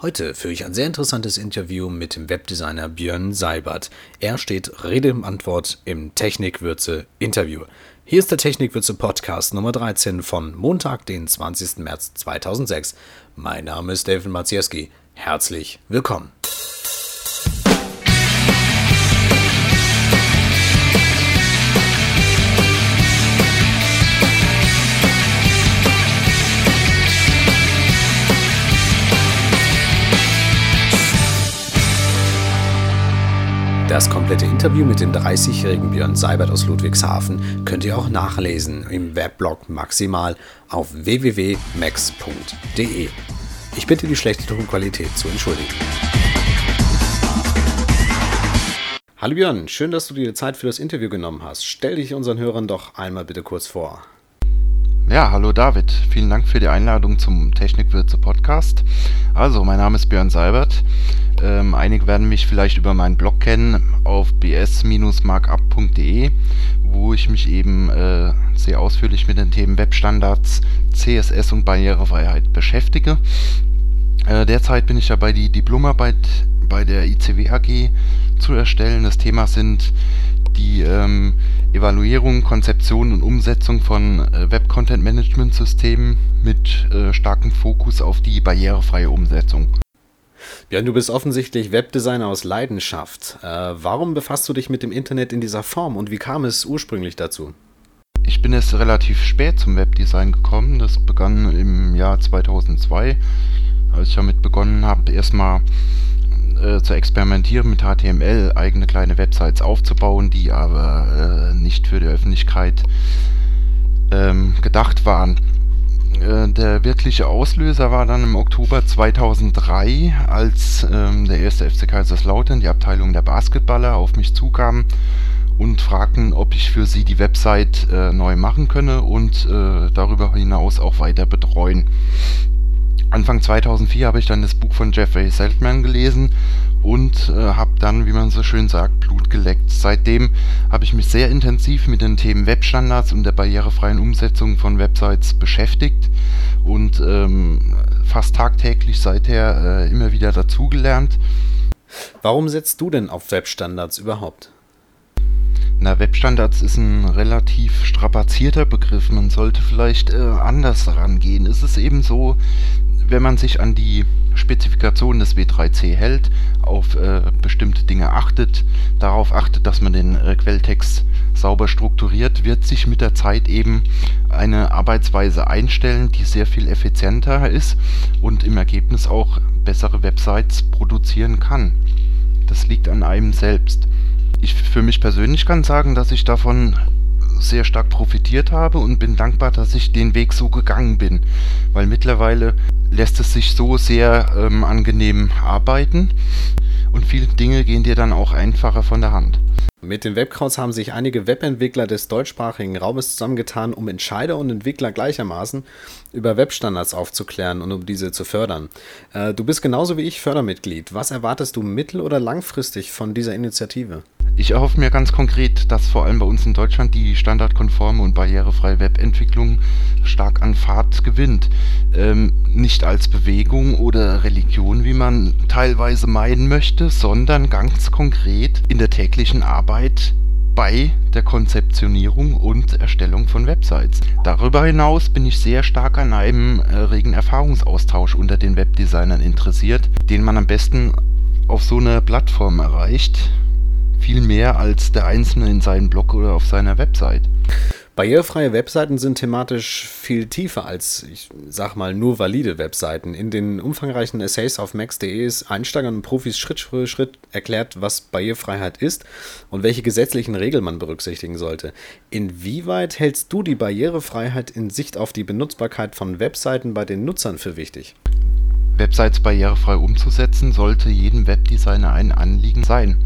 Heute führe ich ein sehr interessantes Interview mit dem Webdesigner Björn Seibert. Er steht Rede im Antwort im Technikwürze Interview. Hier ist der Technikwürze Podcast Nummer 13 von Montag, den 20. März 2006. Mein Name ist David Maciejewski. Herzlich willkommen. Das komplette Interview mit dem 30-jährigen Björn Seibert aus Ludwigshafen könnt ihr auch nachlesen im Weblog Maximal auf www.max.de. Ich bitte die schlechte Tonqualität zu entschuldigen. Hallo Björn, schön, dass du dir Zeit für das Interview genommen hast. Stell dich unseren Hörern doch einmal bitte kurz vor. Ja, hallo David. Vielen Dank für die Einladung zum Technikwürze Podcast. Also, mein Name ist Björn Seibert. Ähm, einige werden mich vielleicht über meinen Blog kennen auf bs-markup.de, wo ich mich eben äh, sehr ausführlich mit den Themen Webstandards, CSS und Barrierefreiheit beschäftige. Äh, derzeit bin ich dabei, die Diplomarbeit bei der ICW AG zu erstellen. Das Thema sind die ähm, Evaluierung, Konzeption und Umsetzung von äh, Web-Content-Management-Systemen mit äh, starkem Fokus auf die barrierefreie Umsetzung. Björn, du bist offensichtlich Webdesigner aus Leidenschaft. Äh, warum befasst du dich mit dem Internet in dieser Form und wie kam es ursprünglich dazu? Ich bin erst relativ spät zum Webdesign gekommen. Das begann im Jahr 2002, als ich damit begonnen habe, erstmal äh, zu experimentieren mit HTML, eigene kleine Websites aufzubauen, die aber äh, nicht für die Öffentlichkeit ähm, gedacht waren. Äh, der wirkliche Auslöser war dann im Oktober 2003, als ähm, der erste FC Kaiserslautern, die Abteilung der Basketballer, auf mich zukam und fragten, ob ich für sie die Website äh, neu machen könne und äh, darüber hinaus auch weiter betreuen. Anfang 2004 habe ich dann das Buch von Jeffrey Seltman gelesen und äh, habe dann, wie man so schön sagt, Blut geleckt. Seitdem habe ich mich sehr intensiv mit den Themen Webstandards und der barrierefreien Umsetzung von Websites beschäftigt und ähm, fast tagtäglich seither äh, immer wieder dazugelernt. Warum setzt du denn auf Webstandards überhaupt? Na, Webstandards ist ein relativ strapazierter Begriff. Man sollte vielleicht äh, anders rangehen. Es ist eben so, wenn man sich an die Spezifikation des W3C hält, auf äh, bestimmte Dinge achtet, darauf achtet, dass man den äh, Quelltext sauber strukturiert, wird sich mit der Zeit eben eine Arbeitsweise einstellen, die sehr viel effizienter ist und im Ergebnis auch bessere Websites produzieren kann. Das liegt an einem selbst. Ich für mich persönlich kann sagen, dass ich davon sehr stark profitiert habe und bin dankbar, dass ich den Weg so gegangen bin, weil mittlerweile lässt es sich so sehr ähm, angenehm arbeiten und viele Dinge gehen dir dann auch einfacher von der Hand. Mit den Webcrowds haben sich einige Webentwickler des deutschsprachigen Raumes zusammengetan, um Entscheider und Entwickler gleichermaßen über Webstandards aufzuklären und um diese zu fördern. Äh, du bist genauso wie ich Fördermitglied. Was erwartest du mittel- oder langfristig von dieser Initiative? Ich erhoffe mir ganz konkret, dass vor allem bei uns in Deutschland die standardkonforme und barrierefreie Webentwicklung stark an Fahrt gewinnt. Ähm, nicht als Bewegung oder Religion, wie man teilweise meinen möchte, sondern ganz konkret in der täglichen Arbeit bei der Konzeptionierung und Erstellung von Websites. Darüber hinaus bin ich sehr stark an einem äh, regen Erfahrungsaustausch unter den Webdesignern interessiert, den man am besten auf so einer Plattform erreicht viel mehr als der Einzelne in seinem Blog oder auf seiner Website. Barrierefreie Webseiten sind thematisch viel tiefer als, ich sag mal, nur valide Webseiten. In den umfangreichen Essays auf max.de ist Einsteigern und Profis Schritt für Schritt erklärt, was Barrierefreiheit ist und welche gesetzlichen Regeln man berücksichtigen sollte. Inwieweit hältst du die Barrierefreiheit in Sicht auf die Benutzbarkeit von Webseiten bei den Nutzern für wichtig? Websites barrierefrei umzusetzen, sollte jedem Webdesigner ein Anliegen sein.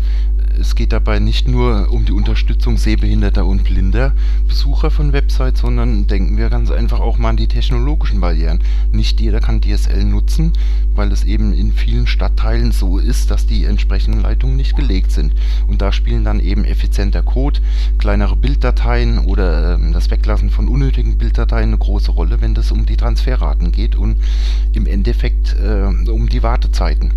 Es geht dabei nicht nur um die Unterstützung sehbehinderter und blinder Besucher von Websites, sondern denken wir ganz einfach auch mal an die technologischen Barrieren. Nicht jeder kann DSL nutzen, weil es eben in vielen Stadtteilen so ist, dass die entsprechenden Leitungen nicht gelegt sind. Und da spielen dann eben effizienter Code, kleinere Bilddateien oder ähm, das Weglassen von unnötigen Bilddateien eine große Rolle, wenn es um die Transferraten geht und im Endeffekt äh, um die Wartezeiten.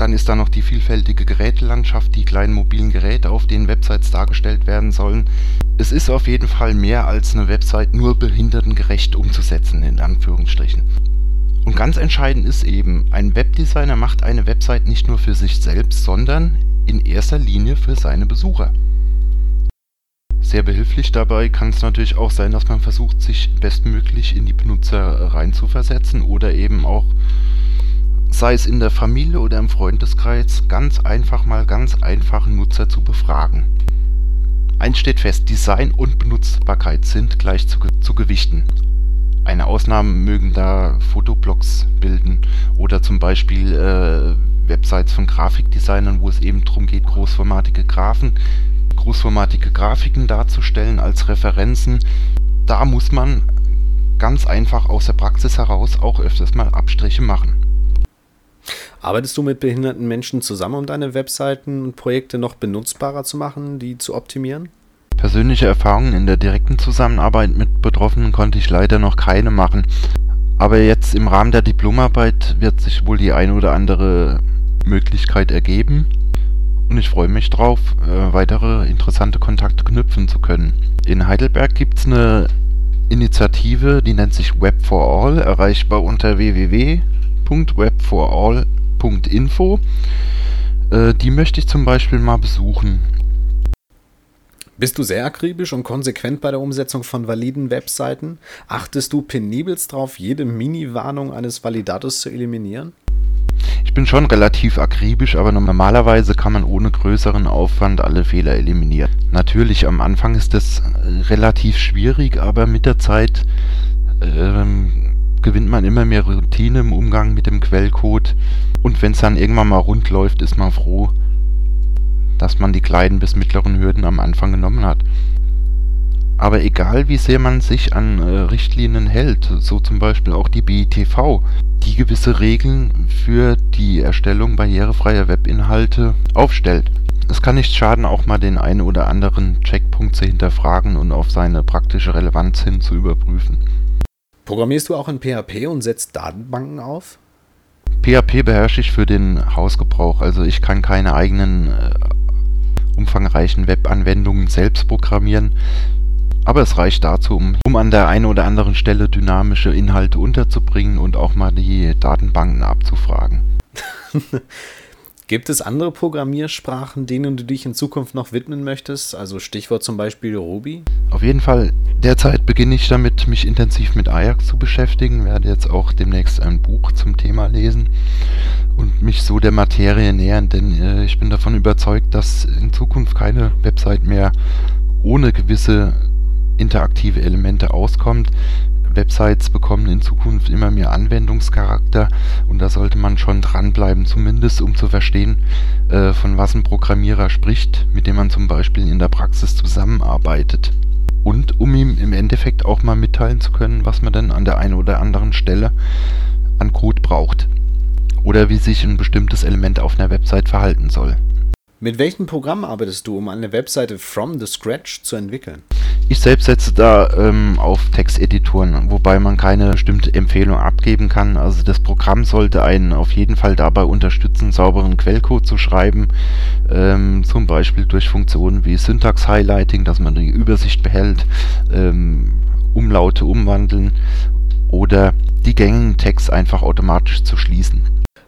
Dann ist da noch die vielfältige Gerätelandschaft, die kleinen mobilen Geräte, auf denen Websites dargestellt werden sollen. Es ist auf jeden Fall mehr als eine Website nur behindertengerecht umzusetzen, in Anführungsstrichen. Und ganz entscheidend ist eben, ein Webdesigner macht eine Website nicht nur für sich selbst, sondern in erster Linie für seine Besucher. Sehr behilflich dabei kann es natürlich auch sein, dass man versucht, sich bestmöglich in die Benutzer reinzuversetzen oder eben auch sei es in der Familie oder im Freundeskreis, ganz einfach mal ganz einfachen Nutzer zu befragen. Eins steht fest, Design und Benutzbarkeit sind gleich zu, zu gewichten. Eine Ausnahme mögen da Fotoblogs bilden oder zum Beispiel äh, Websites von Grafikdesignern, wo es eben darum geht, großformatige Graphen, großformatige Grafiken darzustellen als Referenzen. Da muss man ganz einfach aus der Praxis heraus auch öfters mal Abstriche machen. Arbeitest du mit behinderten Menschen zusammen, um deine Webseiten und Projekte noch benutzbarer zu machen, die zu optimieren? Persönliche Erfahrungen in der direkten Zusammenarbeit mit Betroffenen konnte ich leider noch keine machen. Aber jetzt im Rahmen der Diplomarbeit wird sich wohl die eine oder andere Möglichkeit ergeben. Und ich freue mich drauf, äh, weitere interessante Kontakte knüpfen zu können. In Heidelberg gibt es eine Initiative, die nennt sich Web for All, erreichbar unter www.webforall.com www.info. Äh, die möchte ich zum Beispiel mal besuchen. Bist du sehr akribisch und konsequent bei der Umsetzung von validen Webseiten? Achtest du penibelst darauf, jede Mini-Warnung eines Validators zu eliminieren? Ich bin schon relativ akribisch, aber normalerweise kann man ohne größeren Aufwand alle Fehler eliminieren. Natürlich, am Anfang ist das äh, relativ schwierig, aber mit der Zeit ähm, gewinnt man immer mehr Routine im Umgang mit dem Quellcode und wenn es dann irgendwann mal rund läuft, ist man froh, dass man die kleinen bis mittleren Hürden am Anfang genommen hat. Aber egal wie sehr man sich an äh, Richtlinien hält, so zum Beispiel auch die BITV, die gewisse Regeln für die Erstellung barrierefreier Webinhalte aufstellt. Es kann nicht schaden, auch mal den einen oder anderen Checkpunkt zu hinterfragen und auf seine praktische Relevanz hin zu überprüfen. Programmierst du auch in PHP und setzt Datenbanken auf? PHP beherrsche ich für den Hausgebrauch. Also ich kann keine eigenen äh, umfangreichen Webanwendungen selbst programmieren. Aber es reicht dazu, um, um an der einen oder anderen Stelle dynamische Inhalte unterzubringen und auch mal die Datenbanken abzufragen. Gibt es andere Programmiersprachen, denen du dich in Zukunft noch widmen möchtest? Also Stichwort zum Beispiel Ruby? Auf jeden Fall. Derzeit beginne ich damit, mich intensiv mit Ajax zu beschäftigen. Werde jetzt auch demnächst ein Buch zum Thema lesen und mich so der Materie nähern, denn äh, ich bin davon überzeugt, dass in Zukunft keine Website mehr ohne gewisse interaktive Elemente auskommt. Websites bekommen in Zukunft immer mehr Anwendungscharakter und da sollte man schon dranbleiben, zumindest um zu verstehen, äh, von was ein Programmierer spricht, mit dem man zum Beispiel in der Praxis zusammenarbeitet. Und um ihm im Endeffekt auch mal mitteilen zu können, was man dann an der einen oder anderen Stelle an Code braucht. Oder wie sich ein bestimmtes Element auf einer Website verhalten soll. Mit welchem Programm arbeitest du, um eine Webseite from the scratch zu entwickeln? Ich selbst setze da ähm, auf Texteditoren, wobei man keine bestimmte Empfehlung abgeben kann. Also das Programm sollte einen auf jeden Fall dabei unterstützen, sauberen Quellcode zu schreiben, ähm, zum Beispiel durch Funktionen wie Syntax Highlighting, dass man die Übersicht behält, ähm, Umlaute umwandeln oder die gängigen Tags einfach automatisch zu schließen.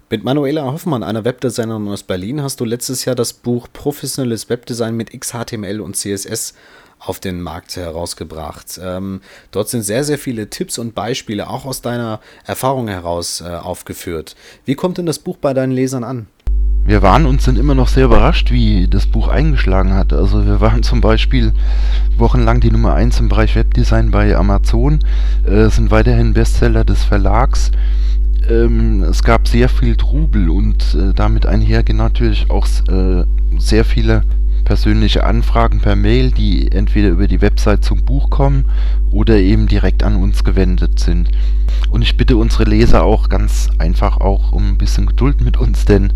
Mit Manuela Hoffmann, einer Webdesignerin aus Berlin, hast du letztes Jahr das Buch Professionelles Webdesign mit XHTML und CSS auf den Markt herausgebracht. Ähm, dort sind sehr, sehr viele Tipps und Beispiele auch aus deiner Erfahrung heraus äh, aufgeführt. Wie kommt denn das Buch bei deinen Lesern an? Wir waren und sind immer noch sehr überrascht, wie das Buch eingeschlagen hat. Also wir waren zum Beispiel wochenlang die Nummer 1 im Bereich Webdesign bei Amazon, äh, sind weiterhin Bestseller des Verlags ähm, es gab sehr viel Trubel und äh, damit einhergehen natürlich auch äh, sehr viele persönliche Anfragen per Mail, die entweder über die Website zum Buch kommen oder eben direkt an uns gewendet sind. Und ich bitte unsere Leser auch ganz einfach auch um ein bisschen Geduld mit uns, denn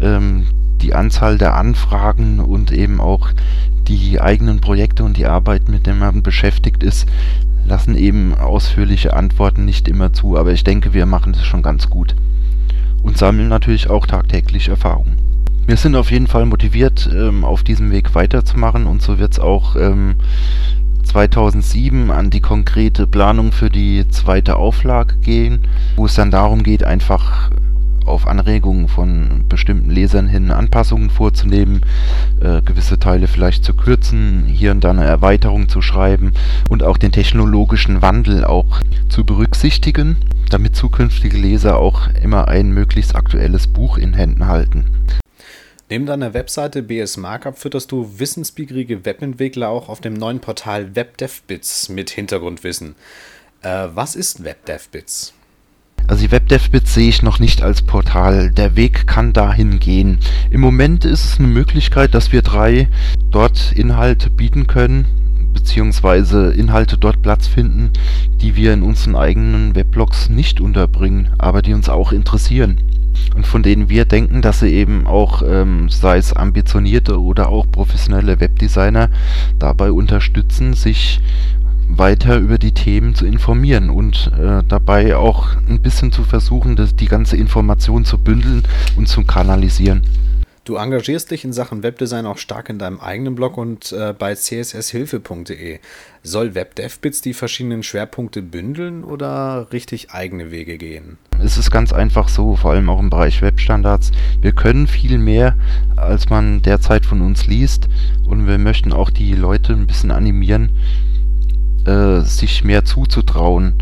ähm, die Anzahl der Anfragen und eben auch die eigenen Projekte und die Arbeit, mit der man beschäftigt ist, lassen eben ausführliche Antworten nicht immer zu. Aber ich denke, wir machen das schon ganz gut und sammeln natürlich auch tagtäglich Erfahrungen. Wir sind auf jeden Fall motiviert, ähm, auf diesem Weg weiterzumachen und so wird es auch ähm, 2007 an die konkrete Planung für die zweite Auflage gehen, wo es dann darum geht, einfach auf Anregungen von bestimmten Lesern hin Anpassungen vorzunehmen, äh, gewisse Teile vielleicht zu kürzen, hier und da eine Erweiterung zu schreiben und auch den technologischen Wandel auch zu berücksichtigen, damit zukünftige Leser auch immer ein möglichst aktuelles Buch in Händen halten. Neben deiner Webseite BS Markup fütterst du wissensbegierige Webentwickler auch auf dem neuen Portal WebDevBits mit Hintergrundwissen. Äh, was ist WebDevBits? Also die WebDevBits sehe ich noch nicht als Portal. Der Weg kann dahin gehen. Im Moment ist es eine Möglichkeit, dass wir drei dort Inhalte bieten können, beziehungsweise Inhalte dort Platz finden, die wir in unseren eigenen Weblogs nicht unterbringen, aber die uns auch interessieren. Und von denen wir denken, dass sie eben auch, ähm, sei es ambitionierte oder auch professionelle Webdesigner, dabei unterstützen, sich weiter über die Themen zu informieren und äh, dabei auch ein bisschen zu versuchen, das, die ganze Information zu bündeln und zu kanalisieren. Du engagierst dich in Sachen Webdesign auch stark in deinem eigenen Blog und äh, bei csshilfe.de. Soll WebDevBits die verschiedenen Schwerpunkte bündeln oder richtig eigene Wege gehen? Es ist ganz einfach so, vor allem auch im Bereich Webstandards. Wir können viel mehr, als man derzeit von uns liest und wir möchten auch die Leute ein bisschen animieren, äh, sich mehr zuzutrauen.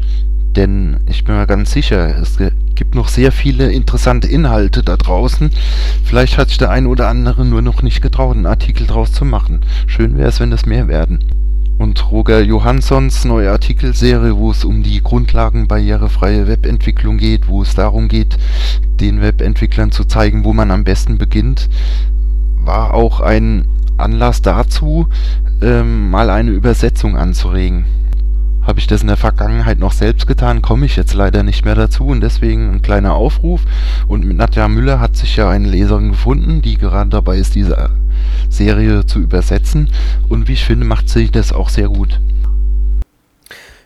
Denn ich bin mir ganz sicher, es gibt noch sehr viele interessante Inhalte da draußen. Vielleicht hat sich der eine oder andere nur noch nicht getraut, einen Artikel draus zu machen. Schön wäre es, wenn es mehr werden. Und Roger Johanssons neue Artikelserie, wo es um die Grundlagen barrierefreie Webentwicklung geht, wo es darum geht, den Webentwicklern zu zeigen, wo man am besten beginnt, war auch ein Anlass dazu, ähm, mal eine Übersetzung anzuregen. Habe ich das in der Vergangenheit noch selbst getan, komme ich jetzt leider nicht mehr dazu und deswegen ein kleiner Aufruf. Und mit Nadja Müller hat sich ja eine Leserin gefunden, die gerade dabei ist, diese Serie zu übersetzen. Und wie ich finde, macht sie das auch sehr gut.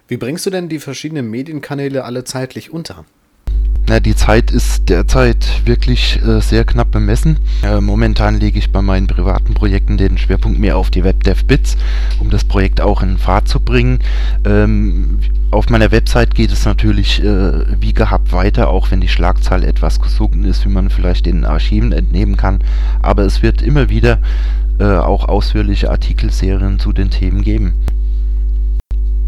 Wie bringst du denn die verschiedenen Medienkanäle alle zeitlich unter? Na, die Zeit ist derzeit wirklich äh, sehr knapp bemessen. Äh, momentan lege ich bei meinen privaten Projekten den Schwerpunkt mehr auf die WebDevBits, um das Projekt auch in Fahrt zu bringen. Ähm, auf meiner Website geht es natürlich äh, wie gehabt weiter, auch wenn die Schlagzahl etwas gesunken ist, wie man vielleicht den Archiven entnehmen kann. Aber es wird immer wieder äh, auch ausführliche Artikelserien zu den Themen geben.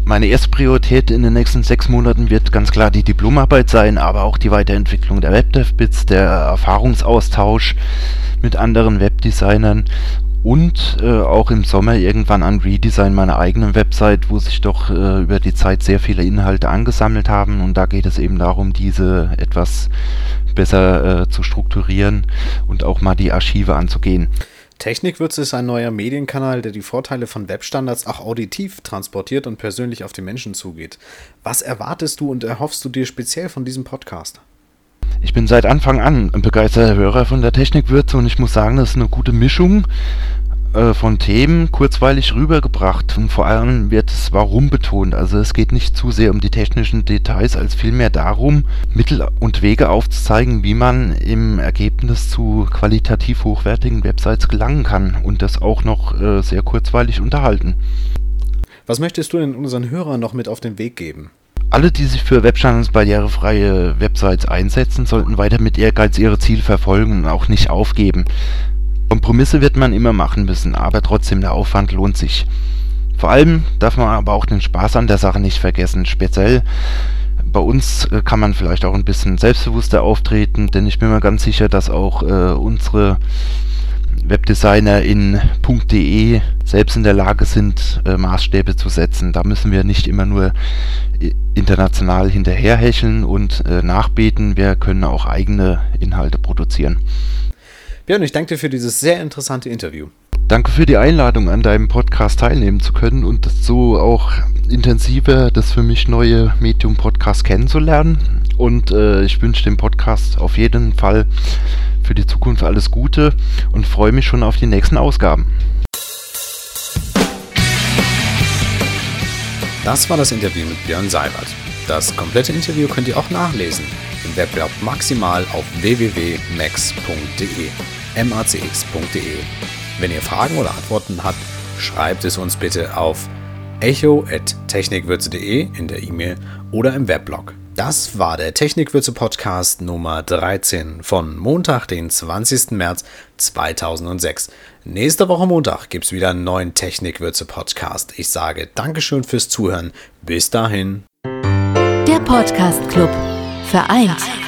Meine erste Priorität in den nächsten sechs Monaten wird ganz klar die Diplomarbeit sein, aber auch die Weiterentwicklung der WebDevBits, der Erfahrungsaustausch mit anderen Webdesignern und äh, auch im Sommer irgendwann ein Redesign meiner eigenen Website, wo sich doch äh, über die Zeit sehr viele Inhalte angesammelt haben und da geht es eben darum, diese etwas besser äh, zu strukturieren und auch mal die Archive anzugehen. Technikwürze ist ein neuer Medienkanal, der die Vorteile von Webstandards auch auditiv transportiert und persönlich auf die Menschen zugeht. Was erwartest du und erhoffst du dir speziell von diesem Podcast? Ich bin seit Anfang an ein begeisterter Hörer von der Technikwürze und ich muss sagen, das ist eine gute Mischung äh, von Themen kurzweilig rübergebracht und vor allem wird das Warum betont. Also es geht nicht zu sehr um die technischen Details, als vielmehr darum, Mittel und Wege aufzuzeigen, wie man im Ergebnis zu qualitativ hochwertigen Websites gelangen kann und das auch noch äh, sehr kurzweilig unterhalten. Was möchtest du denn unseren Hörern noch mit auf den Weg geben? Alle, die sich für Webstandards barrierefreie Websites einsetzen, sollten weiter mit Ehrgeiz ihre Ziele verfolgen und auch nicht aufgeben. Kompromisse wird man immer machen müssen, aber trotzdem der Aufwand lohnt sich. Vor allem darf man aber auch den Spaß an der Sache nicht vergessen. Speziell bei uns äh, kann man vielleicht auch ein bisschen selbstbewusster auftreten, denn ich bin mir ganz sicher, dass auch äh, unsere Webdesigner in .de selbst in der Lage sind, äh, Maßstäbe zu setzen. Da müssen wir nicht immer nur äh, international hinterherhecheln und äh, nachbeten. Wir können auch eigene Inhalte produzieren. Björn, ich danke dir für dieses sehr interessante Interview. Danke für die Einladung, an deinem Podcast teilnehmen zu können und so auch intensiver das für mich neue Medium Podcast kennenzulernen. Und äh, ich wünsche dem Podcast auf jeden Fall für die Zukunft alles Gute und freue mich schon auf die nächsten Ausgaben. Das war das Interview mit Björn Seibert. Das komplette Interview könnt ihr auch nachlesen Weblog maximal auf www.max.de, macx.de. Wenn ihr Fragen oder Antworten habt, schreibt es uns bitte auf echo.technikwürze.de in der E-Mail oder im Weblog. Das war der Technikwürze Podcast Nummer 13 von Montag, den 20. März 2006. Nächste Woche Montag gibt es wieder einen neuen Technikwürze Podcast. Ich sage Dankeschön fürs Zuhören. Bis dahin. Der Podcast Club vereint